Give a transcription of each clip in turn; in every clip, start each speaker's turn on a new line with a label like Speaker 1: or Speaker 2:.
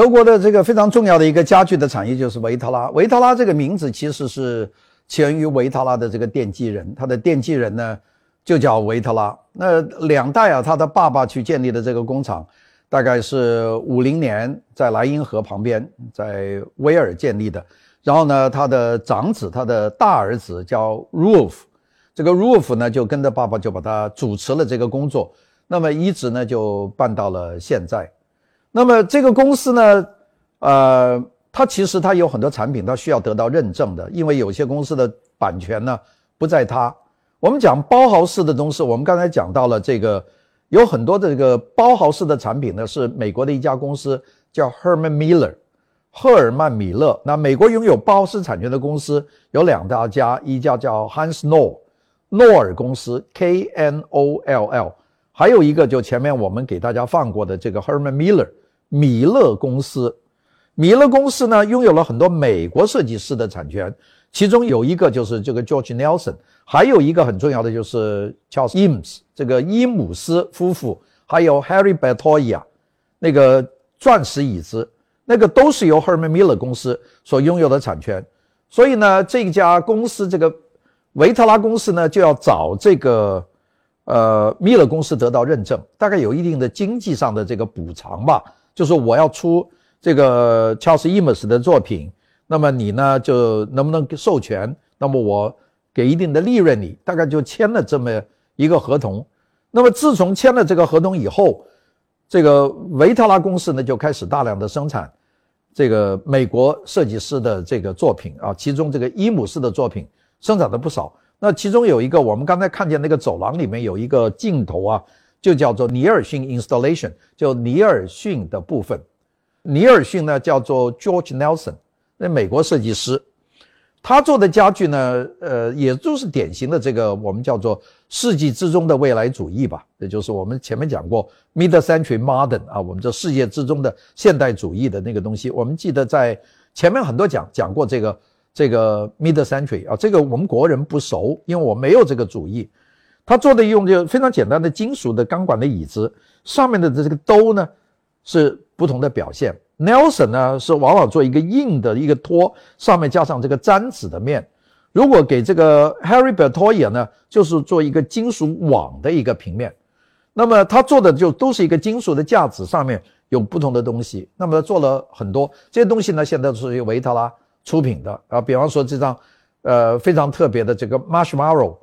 Speaker 1: 德国的这个非常重要的一个家具的产业就是维特拉。维特拉这个名字其实是起源于维特拉的这个奠基人，他的奠基人呢就叫维特拉。那两代啊，他的爸爸去建立的这个工厂，大概是五零年在莱茵河旁边，在威尔建立的。然后呢，他的长子，他的大儿子叫 Rolf，这个 Rolf 呢就跟着爸爸就把他主持了这个工作，那么一直呢就办到了现在。那么这个公司呢，呃，它其实它有很多产品，它需要得到认证的，因为有些公司的版权呢不在它。我们讲包豪斯的东西，我们刚才讲到了这个，有很多的这个包豪斯的产品呢是美国的一家公司叫 Herman Miller，赫尔曼米勒。那美国拥有包豪斯产权的公司有两大家，一家叫 Hans Knoll，诺尔公司 K N O L L，还有一个就前面我们给大家放过的这个 Herman Miller。米勒公司，米勒公司呢拥有了很多美国设计师的产权，其中有一个就是这个 George Nelson，还有一个很重要的就是 Charles Eames 这个伊姆斯夫妇，还有 Harry Bertoia 那个钻石椅子，那个都是由 Herman Miller 公司所拥有的产权。所以呢，这家公司这个维特拉公司呢就要找这个呃米勒公司得到认证，大概有一定的经济上的这个补偿吧。就是我要出这个 Charles Eames 的作品，那么你呢就能不能授权？那么我给一定的利润，你大概就签了这么一个合同。那么自从签了这个合同以后，这个维特拉公司呢就开始大量的生产这个美国设计师的这个作品啊，其中这个伊姆斯的作品生产的不少。那其中有一个我们刚才看见那个走廊里面有一个镜头啊。就叫做尼尔逊 installation，就尼尔逊的部分。尼尔逊呢叫做 George Nelson，那美国设计师，他做的家具呢，呃，也就是典型的这个我们叫做世纪之中的未来主义吧。也就是我们前面讲过 mid century modern 啊，我们这世界之中的现代主义的那个东西。我们记得在前面很多讲讲过这个这个 mid century 啊，这个我们国人不熟，因为我没有这个主义。他做的用就非常简单的金属的钢管的椅子，上面的这个兜呢是不同的表现。Nelson 呢是往往做一个硬的一个托，上面加上这个粘纸的面。如果给这个 Harry Bertoia 呢，就是做一个金属网的一个平面。那么他做的就都是一个金属的架子，上面有不同的东西。那么做了很多这些东西呢，现在是由维特拉出品的啊。比方说这张呃非常特别的这个 Marshmallow。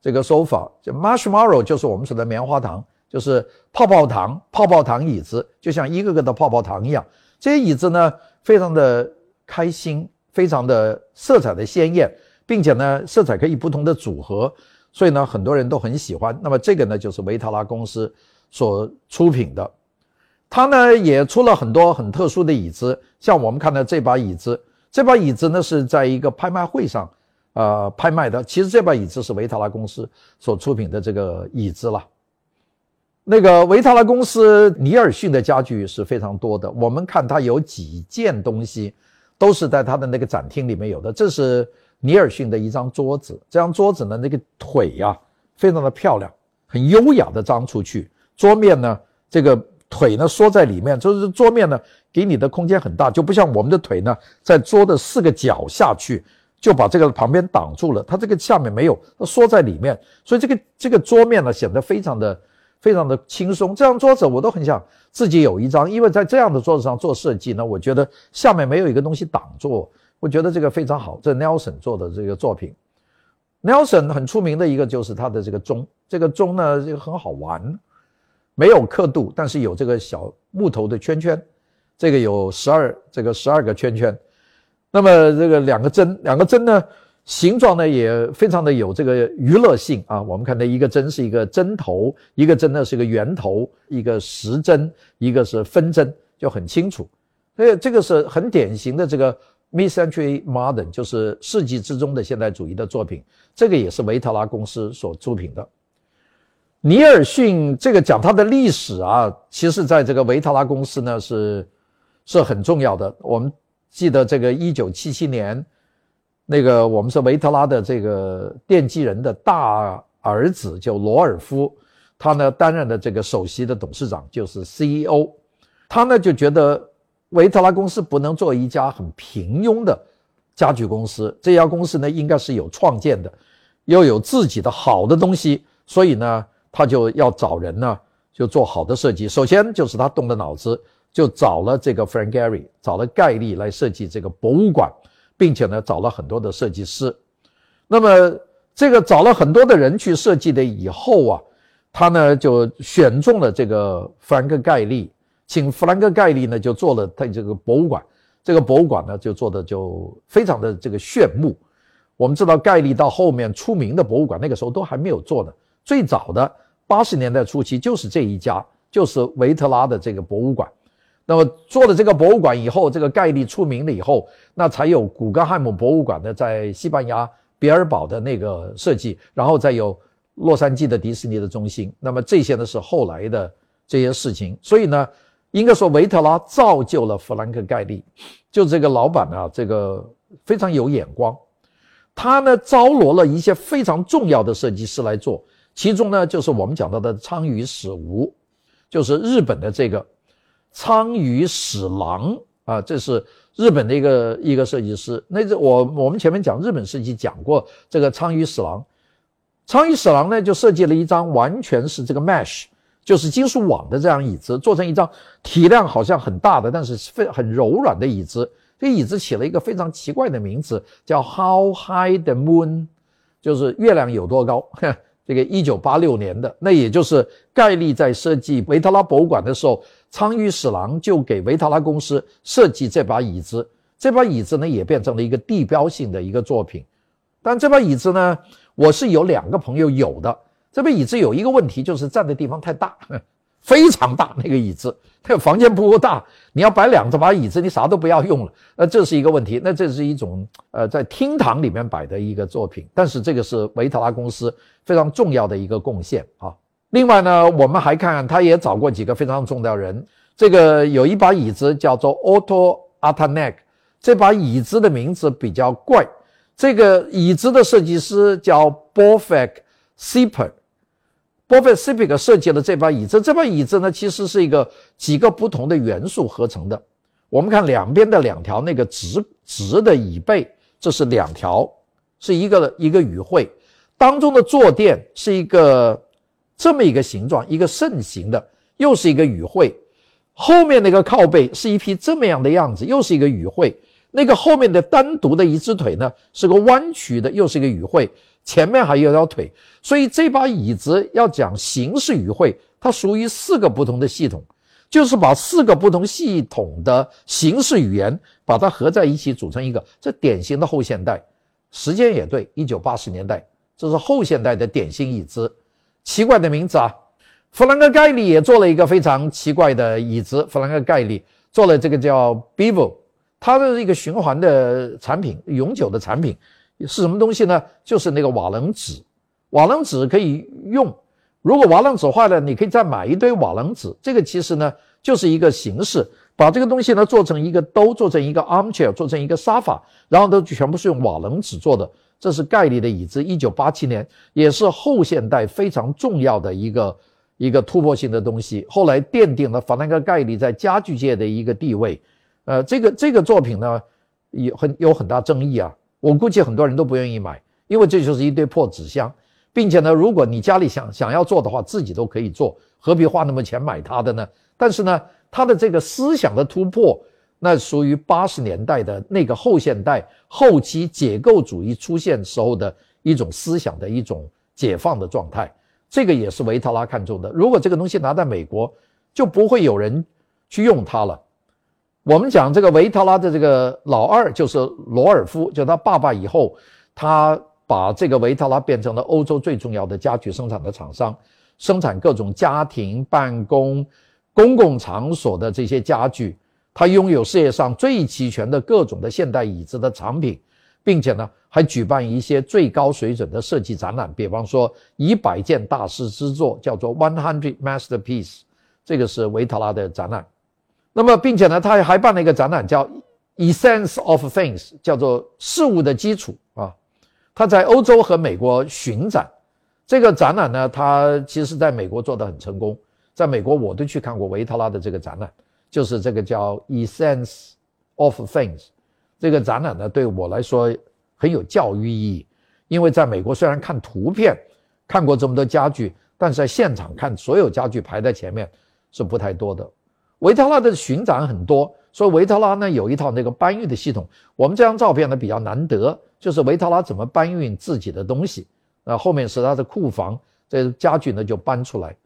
Speaker 1: 这个手法就 marshmallow 就是我们说的棉花糖，就是泡泡糖，泡泡糖椅子就像一个个的泡泡糖一样。这些椅子呢，非常的开心，非常的色彩的鲜艳，并且呢，色彩可以不同的组合，所以呢，很多人都很喜欢。那么这个呢，就是维特拉公司所出品的，它呢也出了很多很特殊的椅子，像我们看到这把椅子，这把椅子呢是在一个拍卖会上。呃，拍卖的其实这把椅子是维塔拉公司所出品的这个椅子了。那个维塔拉公司尼尔逊的家具是非常多的，我们看它有几件东西都是在它的那个展厅里面有的。这是尼尔逊的一张桌子，这张桌子呢，那个腿呀非常的漂亮，很优雅的张出去。桌面呢，这个腿呢缩在里面，就是桌面呢给你的空间很大，就不像我们的腿呢在桌的四个角下去。就把这个旁边挡住了，它这个下面没有，它缩在里面，所以这个这个桌面呢显得非常的非常的轻松。这张桌子我都很想自己有一张，因为在这样的桌子上做设计呢，我觉得下面没有一个东西挡住，我觉得这个非常好。这 Nelson 做的这个作品，Nelson 很出名的一个就是他的这个钟，这个钟呢这个很好玩，没有刻度，但是有这个小木头的圈圈，这个有十二这个十二个圈圈。那么这个两个针，两个针呢，形状呢也非常的有这个娱乐性啊。我们看到一个针是一个针头，一个针呢是个圆头，一个时针，一个是分针，就很清楚。所以这个是很典型的这个 mid-century modern，就是世纪之中的现代主义的作品。这个也是维特拉公司所出品的。尼尔逊这个讲它的历史啊，其实在这个维特拉公司呢是是很重要的。我们。记得这个一九七七年，那个我们是维特拉的这个奠基人的大儿子叫罗尔夫，他呢担任的这个首席的董事长就是 CEO，他呢就觉得维特拉公司不能做一家很平庸的家具公司，这家公司呢应该是有创建的，又有自己的好的东西，所以呢，他就要找人呢，就做好的设计。首先就是他动的脑子，就找了这个 Frank Gehry，找了盖利来设计这个博物馆，并且呢，找了很多的设计师。那么这个找了很多的人去设计的以后啊，他呢就选中了这个弗兰克盖利。请弗兰克·盖利呢，就做了他这个博物馆。这个博物馆呢，就做的就非常的这个炫目。我们知道，盖利到后面出名的博物馆，那个时候都还没有做呢。最早的八十年代初期，就是这一家，就是维特拉的这个博物馆。那么做了这个博物馆以后，这个盖利出名了以后，那才有古根汉姆博物馆的在西班牙比尔堡的那个设计，然后再有洛杉矶的迪士尼的中心。那么这些呢，是后来的这些事情。所以呢。应该说，维特拉造就了弗兰克·盖利，就这个老板啊，这个非常有眼光。他呢招罗了一些非常重要的设计师来做，其中呢就是我们讲到的昌于史无，就是日本的这个昌于史郎啊，这是日本的一个一个设计师。那这我我们前面讲日本设计讲过，这个昌于史郎，昌于史郎呢就设计了一张完全是这个 mesh。就是金属网的这样椅子，做成一张体量好像很大的，但是非很柔软的椅子。这椅子起了一个非常奇怪的名字，叫 How High the Moon，就是月亮有多高。这个一九八六年的，那也就是盖利在设计维特拉博物馆的时候，仓玉史郎就给维特拉公司设计这把椅子。这把椅子呢，也变成了一个地标性的一个作品。但这把椅子呢，我是有两个朋友有的。这把椅子有一个问题，就是站的地方太大，非常大。那个椅子，那个房间不够大，你要摆两这把椅子，你啥都不要用了。那这是一个问题。那这是一种呃，在厅堂里面摆的一个作品，但是这个是维特拉公司非常重要的一个贡献啊。另外呢，我们还看，他也找过几个非常重要人。这个有一把椅子叫做 Otto Atanek，这把椅子的名字比较怪。这个椅子的设计师叫 Bofek Siper。波菲斯皮克设计了这把椅子，这把椅子呢，其实是一个几个不同的元素合成的。我们看两边的两条那个直直的椅背，这是两条，是一个一个与会，当中的坐垫是一个这么一个形状，一个肾形的，又是一个与会。后面那个靠背是一匹这么样的样子，又是一个与会。那个后面的单独的一只腿呢，是个弯曲的，又是一个与会。前面还有条腿，所以这把椅子要讲形式与会，它属于四个不同的系统，就是把四个不同系统的形式语言把它合在一起组成一个，这典型的后现代。时间也对，一九八十年代，这是后现代的典型椅子。奇怪的名字啊，弗兰克盖利也做了一个非常奇怪的椅子。弗兰克盖利做了这个叫 Bevo，它的一个循环的产品，永久的产品。是什么东西呢？就是那个瓦楞纸，瓦楞纸可以用。如果瓦楞纸坏了，你可以再买一堆瓦楞纸。这个其实呢，就是一个形式，把这个东西呢做成一个兜，做成一个 armchair，做成一个沙发，然后都全部是用瓦楞纸做的。这是盖利的椅子，一九八七年，也是后现代非常重要的一个一个突破性的东西。后来奠定了法兰克盖利在家具界的一个地位。呃，这个这个作品呢，有很有很大争议啊。我估计很多人都不愿意买，因为这就是一堆破纸箱，并且呢，如果你家里想想要做的话，自己都可以做，何必花那么钱买它的呢？但是呢，它的这个思想的突破，那属于八十年代的那个后现代后期解构主义出现时候的一种思想的一种解放的状态，这个也是维特拉看中的。如果这个东西拿在美国，就不会有人去用它了。我们讲这个维特拉的这个老二就是罗尔夫，就他爸爸以后，他把这个维特拉变成了欧洲最重要的家具生产的厂商，生产各种家庭、办公、公共场所的这些家具。他拥有世界上最齐全的各种的现代椅子的产品，并且呢，还举办一些最高水准的设计展览，比方说一百件大师之作，叫做 One Hundred Masterpiece，这个是维特拉的展览。那么，并且呢，他还办了一个展览，叫 Essence of Things，叫做事物的基础啊。他在欧洲和美国巡展，这个展览呢，他其实在美国做的很成功。在美国，我都去看过维特拉的这个展览。就是这个叫 Essence of Things 这个展览呢，对我来说很有教育意义。因为在美国，虽然看图片看过这么多家具，但是在现场看所有家具排在前面是不太多的。维特拉的巡展很多，所以维特拉呢有一套那个搬运的系统。我们这张照片呢比较难得，就是维特拉怎么搬运自己的东西。那后面是他的库房，这家具呢就搬出来。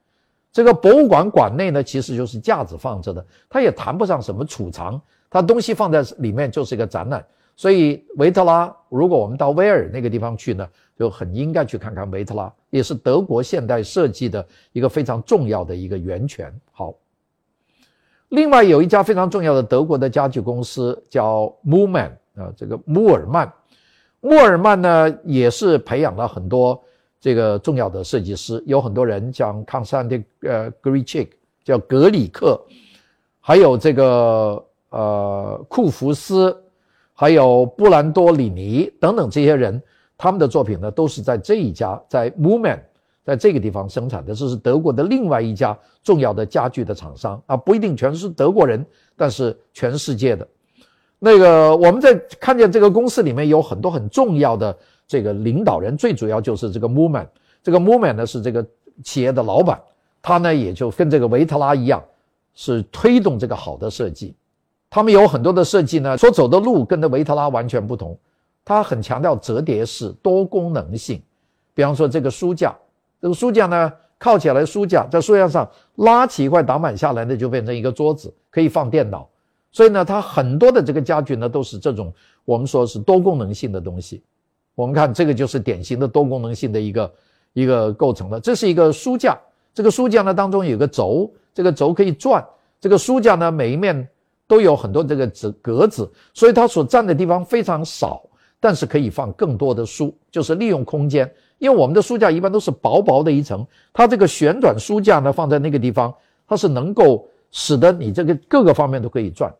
Speaker 1: 这个博物馆馆内呢其实就是架子放着的，它也谈不上什么储藏，它东西放在里面就是一个展览。所以维特拉，如果我们到威尔那个地方去呢，就很应该去看看维特拉，也是德国现代设计的一个非常重要的一个源泉。好。另外有一家非常重要的德国的家具公司叫 Muman 啊，这个穆尔曼，穆尔曼呢也是培养了很多这个重要的设计师，有很多人像康斯坦丁呃格里奇克，叫格里克，还有这个呃库福斯，还有布兰多里尼等等这些人，他们的作品呢都是在这一家在 Muman。在这个地方生产的，这是德国的另外一家重要的家具的厂商啊，不一定全是德国人，但是全世界的。那个我们在看见这个公司里面有很多很重要的这个领导人，最主要就是这个 Muman。这个 Muman 呢是这个企业的老板，他呢也就跟这个维特拉一样，是推动这个好的设计。他们有很多的设计呢，所走的路跟这维特拉完全不同。他很强调折叠式、多功能性，比方说这个书架。这个书架呢，靠起来书架，在书架上拉起一块挡板下来呢，就变成一个桌子，可以放电脑。所以呢，它很多的这个家具呢，都是这种我们说是多功能性的东西。我们看这个就是典型的多功能性的一个一个构成的。这是一个书架，这个书架呢当中有个轴，这个轴可以转。这个书架呢每一面都有很多这个纸格子，所以它所占的地方非常少，但是可以放更多的书，就是利用空间。因为我们的书架一般都是薄薄的一层，它这个旋转书架呢放在那个地方，它是能够使得你这个各个方面都可以转，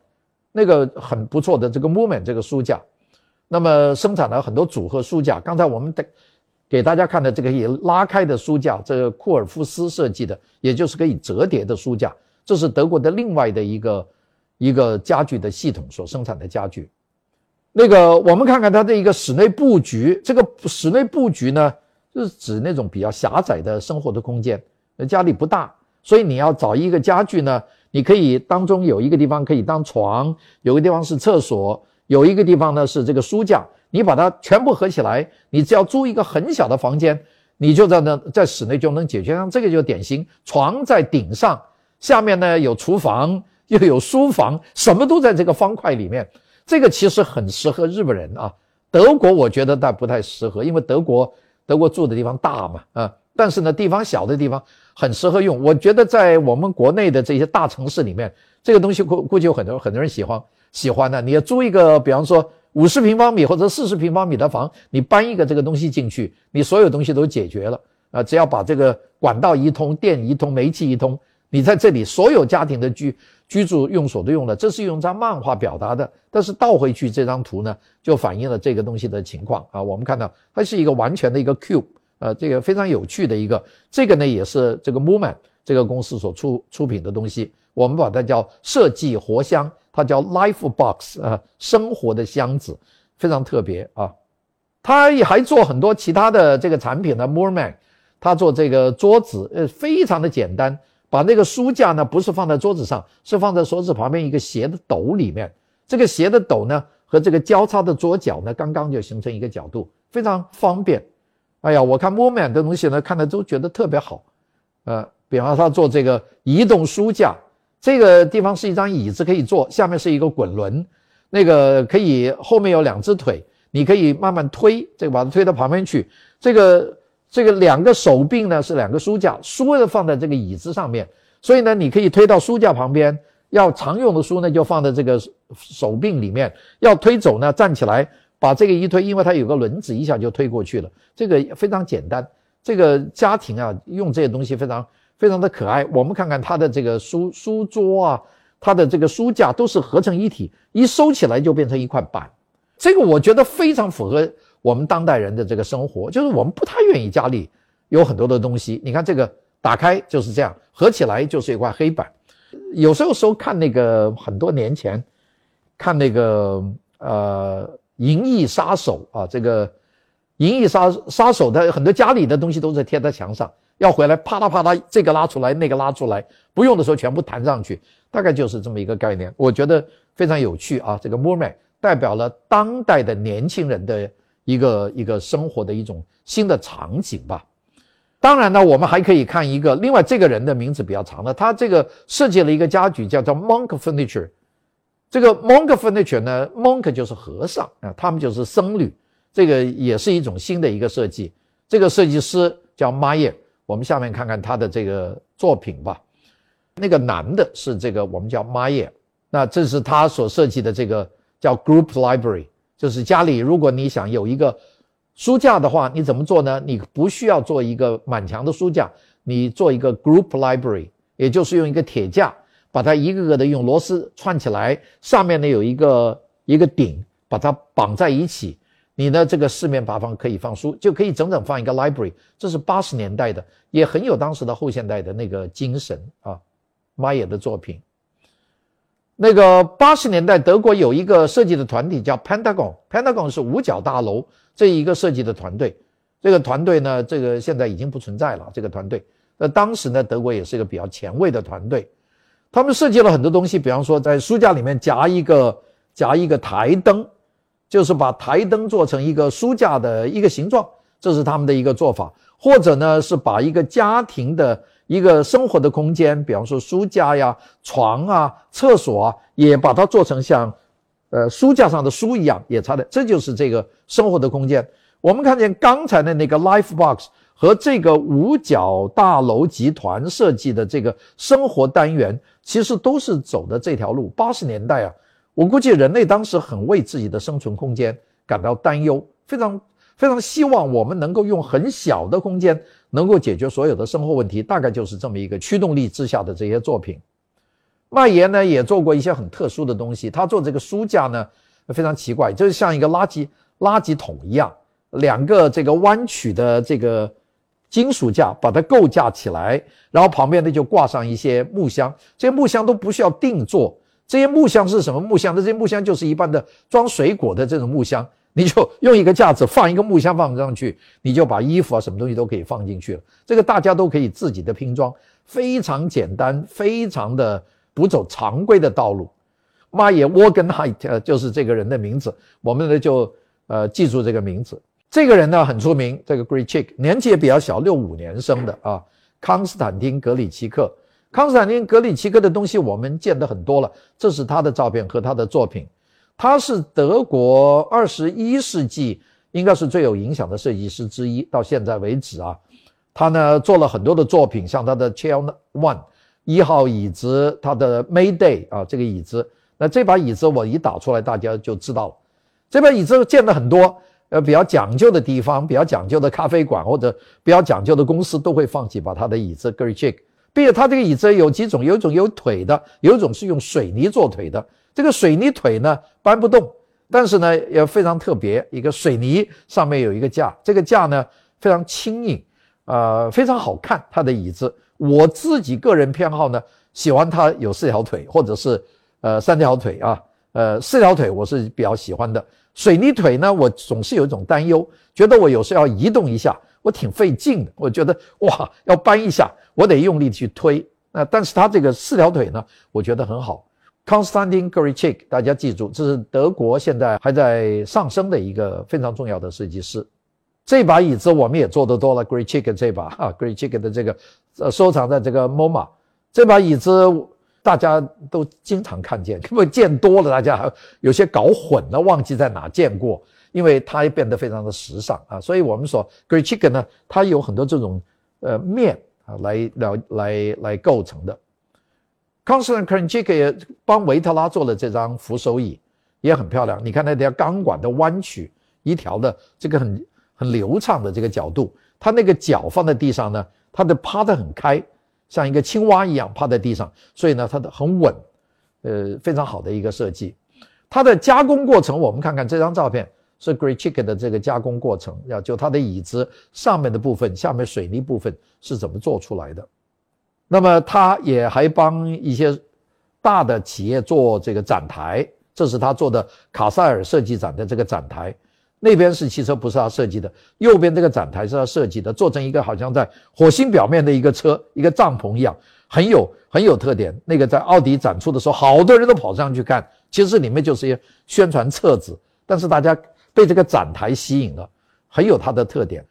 Speaker 1: 那个很不错的这个 moment 这个书架，那么生产了很多组合书架。刚才我们的给大家看的这个也拉开的书架，这个库尔夫斯设计的，也就是可以折叠的书架，这是德国的另外的一个一个家具的系统所生产的家具。那个我们看看它的一个室内布局，这个室内布局呢。就是指那种比较狭窄的生活的空间，那家里不大，所以你要找一个家具呢，你可以当中有一个地方可以当床，有个地方是厕所，有一个地方呢是这个书架，你把它全部合起来，你只要租一个很小的房间，你就在那在室内就能解决。像这个就典型，床在顶上，下面呢有厨房，又有书房，什么都在这个方块里面。这个其实很适合日本人啊，德国我觉得但不太适合，因为德国。德国住的地方大嘛，啊，但是呢，地方小的地方很适合用。我觉得在我们国内的这些大城市里面，这个东西估估计有很多很多人喜欢喜欢的。你要租一个，比方说五十平方米或者四十平方米的房，你搬一个这个东西进去，你所有东西都解决了啊！只要把这个管道一通，电一通，煤气一通，你在这里所有家庭的居居住用所都用了。这是用张漫画表达的，但是倒回去这张图呢？就反映了这个东西的情况啊，我们看到它是一个完全的一个 cube，呃，这个非常有趣的一个，这个呢也是这个 Movement 这个公司所出出品的东西，我们把它叫设计活箱，它叫 Life Box 啊，生活的箱子，非常特别啊。它也还做很多其他的这个产品呢，Movement，它做这个桌子，呃，非常的简单，把那个书架呢不是放在桌子上，是放在桌子旁边一个斜的斗里面，这个斜的斗呢。和这个交叉的桌角呢，刚刚就形成一个角度，非常方便。哎呀，我看 Movement 的东西呢，看的都觉得特别好。呃，比方他做这个移动书架，这个地方是一张椅子可以坐，下面是一个滚轮，那个可以后面有两只腿，你可以慢慢推，这个把它推到旁边去。这个这个两个手柄呢是两个书架，书呢放在这个椅子上面，所以呢你可以推到书架旁边。要常用的书呢，就放在这个手柄里面；要推走呢，站起来把这个一推，因为它有个轮子，一下就推过去了。这个非常简单。这个家庭啊，用这些东西非常非常的可爱。我们看看它的这个书书桌啊，它的这个书架都是合成一体，一收起来就变成一块板。这个我觉得非常符合我们当代人的这个生活，就是我们不太愿意家里有很多的东西。你看这个打开就是这样，合起来就是一块黑板。
Speaker 2: 有时候时候看那个很多年前看那个呃《银翼杀手》啊，这个《银翼杀杀手》的很多家里的东西都是贴在墙上，要回来啪嗒啪嗒，这个拉出来，那个拉出来，不用的时候全部弹上去，大概就是这么一个概念。我觉得非常有趣啊，这个 Moorman 代表了当代的年轻人的一个一个生活的一种新的场景吧。当然呢，我们还可以看一个另外这个人的名字比较长的，他这个设计了一个家具叫做 Monk Furniture。这个 Monk Furniture 呢，Monk 就是和尚啊，他们就是僧侣，这个也是一种新的一个设计。这个设计师叫 Mayer，我们下面看看他的这个作品吧。那个男的是这个我们叫 Maya，那这是他所设计的这个叫 Group Library，就是家里如果你想有一个。书架的话，你怎么做呢？你不需要做一个满墙的书架，你做一个 group library，也就是用一个铁架，把它一个个的用螺丝串起来，上面呢有一个一个顶，把它绑在一起。你的这个四面八方可以放书，就可以整整放一个 library。这是八十年代的，也很有当时的后现代的那个精神啊。马野的作品。那个八十年代德国有一个设计的团体叫 Pentagon，Pentagon 是五角大楼。这一个设计的团队，这个团队呢，这个现在已经不存在了。这个团队，那当时呢，德国也是一个比较前卫的团队，他们设计了很多东西，比方说在书架里面夹一个夹一个台灯，就是把台灯做成一个书架的一个形状，这是他们的一个做法。或者呢，是把一个家庭的一个生活的空间，比方说书架呀、床啊、厕所啊，也把它做成像。呃，书架上的书一样也插的，这就是这个生活的空间。我们看见刚才的那个 Life Box 和这个五角大楼集团设计的这个生活单元，其实都是走的这条路。八十年代啊，我估计人类当时很为自己的生存空间感到担忧，非常非常希望我们能够用很小的空间能够解决所有的生活问题，大概就是这么一个驱动力之下的这些作品。麦爷呢也做过一些很特殊的东西，他做这个书架呢非常奇怪，就是像一个垃圾垃圾桶一样，两个这个弯曲的这个金属架把它构架起来，然后旁边呢就挂上一些木箱，这些木箱都不需要定做，这些木箱是什么木箱？那这些木箱就是一般的装水果的这种木箱，你就用一个架子放一个木箱放上去，你就把衣服啊什么东西都可以放进去了，这个大家都可以自己的拼装，非常简单，非常的。不走常规的道路，马耶沃根海特就是这个人的名字，我们呢就呃记住这个名字。这个人呢很出名，这个 Great Chick 年纪也比较小，六五年生的啊。康斯坦丁·格里奇克，康斯坦丁·格里奇克的东西我们见得很多了，这是他的照片和他的作品。他是德国二十一世纪应该是最有影响的设计师之一，到现在为止啊，他呢做了很多的作品，像他的 Chair One。一号椅子，他的 Mayday 啊，这个椅子，那这把椅子我一打出来，大家就知道了。这把椅子见了很多，呃，比较讲究的地方，比较讲究的咖啡馆或者比较讲究的公司都会放几把他的椅子 g r e c h i c k 并且它这个椅子有几种，有一种有腿的，有一种是用水泥做腿的。这个水泥腿呢搬不动，但是呢也非常特别，一个水泥上面有一个架，这个架呢非常轻盈，呃，非常好看，它的椅子。我自己个人偏好呢，喜欢它有四条腿，或者是呃三条腿啊，呃四条腿我是比较喜欢的。水泥腿呢，我总是有一种担忧，觉得我有时要移动一下，我挺费劲的。我觉得哇，要搬一下，我得用力去推。那但是他这个四条腿呢，我觉得很好。Constantin g r i c h i k 大家记住，这是德国现在还在上升的一个非常重要的设计师。这把椅子我们也做得多了，Grecic 这把啊，Great Chicken 的这个收藏在这个 MoMA，这把椅子大家都经常看见，根本见多了，大家有些搞混了，忘记在哪见过，因为它也变得非常的时尚啊，所以我们说 Great Chicken 呢，它有很多这种呃面啊来来来来构成的。Constant c r a n c h i k 也帮维特拉做了这张扶手椅，也很漂亮，你看那条钢管的弯曲一条的这个很。很流畅的这个角度，它那个脚放在地上呢，它的趴得很开，像一个青蛙一样趴在地上，所以呢，它的很稳，呃，非常好的一个设计。它的加工过程，我们看看这张照片是 Great Chicken 的这个加工过程，要就它的椅子上面的部分，下面水泥部分是怎么做出来的。那么他也还帮一些大的企业做这个展台，这是他做的卡塞尔设计展的这个展台。那边是汽车，不是他设计的。右边这个展台是他设计的，做成一个好像在火星表面的一个车，一个帐篷一样，很有很有特点。那个在奥迪展出的时候，好多人都跑上去看。其实里面就是一宣传册子，但是大家被这个展台吸引了，很有它的特点。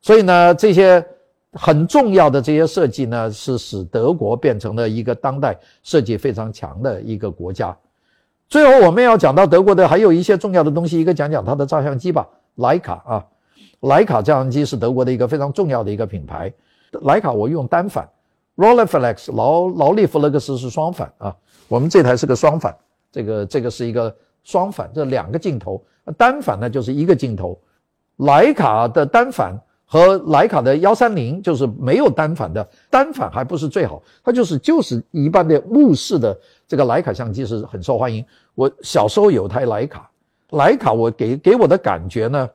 Speaker 2: 所以呢，这些很重要的这些设计呢，是使德国变成了一个当代设计非常强的一个国家。最后我们要讲到德国的还有一些重要的东西，一个讲讲它的照相机吧。徕卡啊，徕卡照相机是德国的一个非常重要的一个品牌。徕卡我用单反，Rolleiflex 劳劳力弗勒克斯是双反啊。我们这台是个双反，这个这个是一个双反，这两个镜头。单反呢就是一个镜头。徕卡的单反和徕卡的幺三零就是没有单反的，单反还不是最好，它就是就是一般的目视的。这个徕卡相机是很受欢迎。我小时候有台徕卡，徕卡我给给我的感觉呢，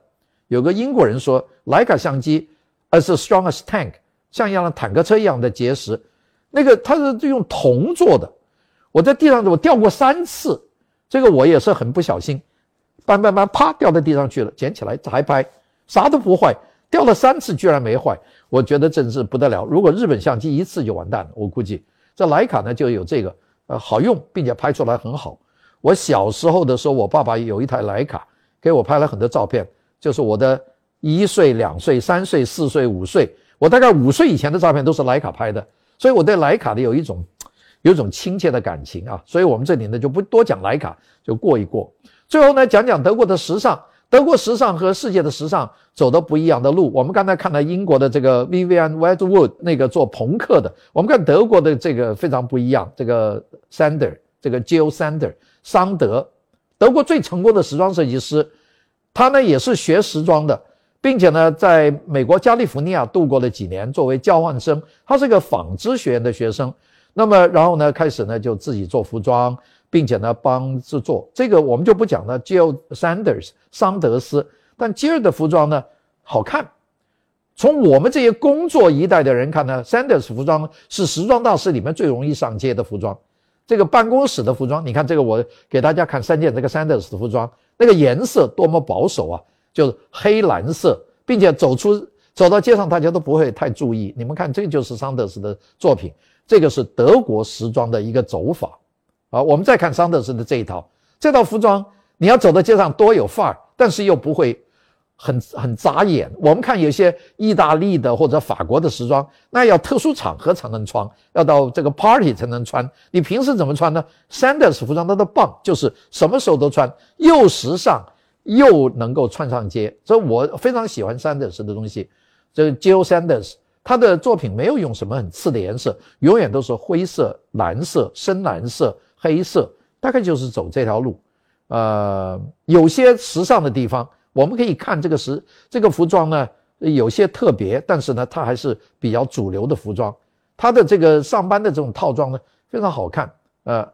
Speaker 2: 有个英国人说徕卡相机 as strong as tank，像一辆坦克车一样的结实。那个它是用铜做的，我在地上我掉过三次，这个我也是很不小心，搬搬搬，啪掉在地上去了，捡起来还拍，啥都不坏，掉了三次居然没坏，我觉得真是不得了。如果日本相机一次就完蛋了，我估计这徕卡呢就有这个。呃，好用，并且拍出来很好。我小时候的时候，我爸爸有一台徕卡，给我拍了很多照片，就是我的一岁、两岁、三岁、四岁、五岁。我大概五岁以前的照片都是徕卡拍的，所以我对徕卡的有一种有一种亲切的感情啊。所以我们这里呢就不多讲徕卡，就过一过。最后呢，讲讲德国的时尚。德国时尚和世界的时尚走的不一样的路。我们刚才看到英国的这个 Vivienne Westwood 那个做朋克的，我们看德国的这个非常不一样。这个 Sander，这个 Jill Sander，桑德，德国最成功的时装设计师，他呢也是学时装的，并且呢在美国加利福尼亚度过了几年作为交换生。他是个纺织学院的学生，那么然后呢开始呢就自己做服装。并且呢，帮制作这个我们就不讲了。Jill Sanders 桑德斯，但 Jill 的服装呢好看。从我们这些工作一代的人看呢，Sanders 服装是时装大师里面最容易上街的服装。这个办公室的服装，你看这个，我给大家看三件这个 Sanders 的服装，那个颜色多么保守啊，就是黑蓝色，并且走出走到街上大家都不会太注意。你们看，这就是桑德斯的作品，这个是德国时装的一个走法。啊，我们再看桑德斯的这一套，这套服装你要走到街上多有范儿，但是又不会很很扎眼。我们看有些意大利的或者法国的时装，那要特殊场合才能穿，要到这个 party 才能穿。你平时怎么穿呢？桑德斯服装它的棒就是什么时候都穿，又时尚又能够穿上街。所以我非常喜欢桑德斯的东西。这个 Jo Sanders，他的作品没有用什么很次的颜色，永远都是灰色、蓝色、深蓝色。黑色大概就是走这条路，呃，有些时尚的地方，我们可以看这个时这个服装呢，有些特别，但是呢，它还是比较主流的服装。它的这个上班的这种套装呢，非常好看，呃，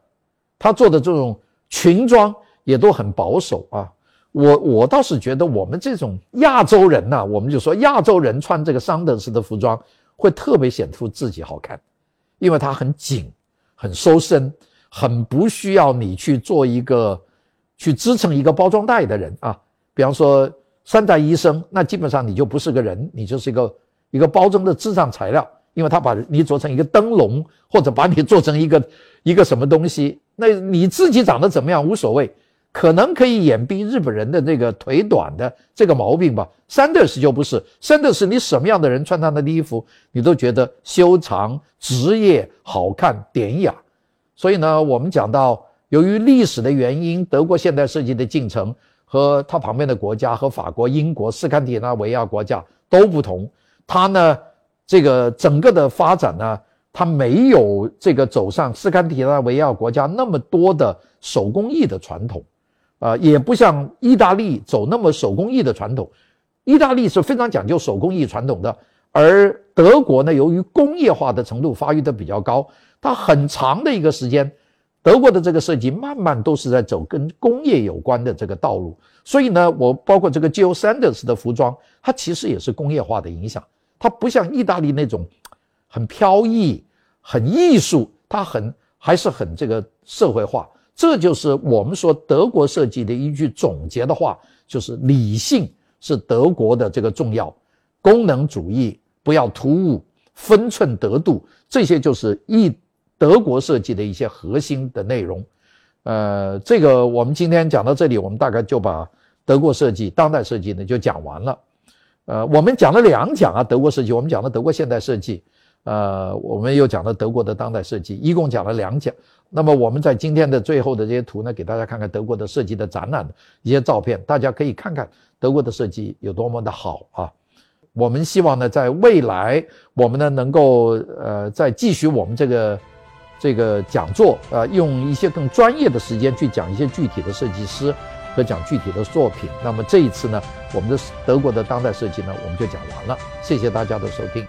Speaker 2: 他做的这种裙装也都很保守啊。我我倒是觉得我们这种亚洲人呐，我们就说亚洲人穿这个桑德斯的服装会特别显出自己好看，因为它很紧，很收身。很不需要你去做一个去支撑一个包装袋的人啊，比方说三代医生，那基本上你就不是个人，你就是一个一个包装的智障材料，因为他把你做成一个灯笼，或者把你做成一个 一个什么东西，那你自己长得怎么样无所谓，可能可以掩蔽日本人的那个腿短的这个毛病吧。三德斯就不是，三德斯你什么样的人穿他的衣服，你都觉得修长、职业、好看、典雅。所以呢，我们讲到，由于历史的原因，德国现代设计的进程和它旁边的国家和法国、英国、斯堪的纳维亚国家都不同。它呢，这个整个的发展呢，它没有这个走上斯堪的纳维亚国家那么多的手工艺的传统，啊，也不像意大利走那么手工艺的传统。意大利是非常讲究手工艺传统的，而德国呢，由于工业化的程度发育的比较高。它很长的一个时间，德国的这个设计慢慢都是在走跟工业有关的这个道路。所以呢，我包括这个 Jill Sanders 的服装，它其实也是工业化的影响。它不像意大利那种很飘逸、很艺术，它很还是很这个社会化。这就是我们说德国设计的一句总结的话，就是理性是德国的这个重要，功能主义不要突兀，分寸得度，这些就是一德国设计的一些核心的内容。呃，这个我们今天讲到这里，我们大概就把德国设计、当代设计呢就讲完了。呃，我们讲了两讲啊，德国设计，我们讲了德国现代设计。呃，我们又讲了德国的当代设计，一共讲了两讲。那么我们在今天的最后的这些图呢，给大家看看德国的设计的展览的一些照片，大家可以看看德国的设计有多么的好啊。我们希望呢，在未来我们呢能够呃再继续我们这个这个讲座，呃，用一些更专业的时间去讲一些具体的设计师和讲具体的作品。那么这一次呢，我们的德国的当代设计呢，我们就讲完了。谢谢大家的收听。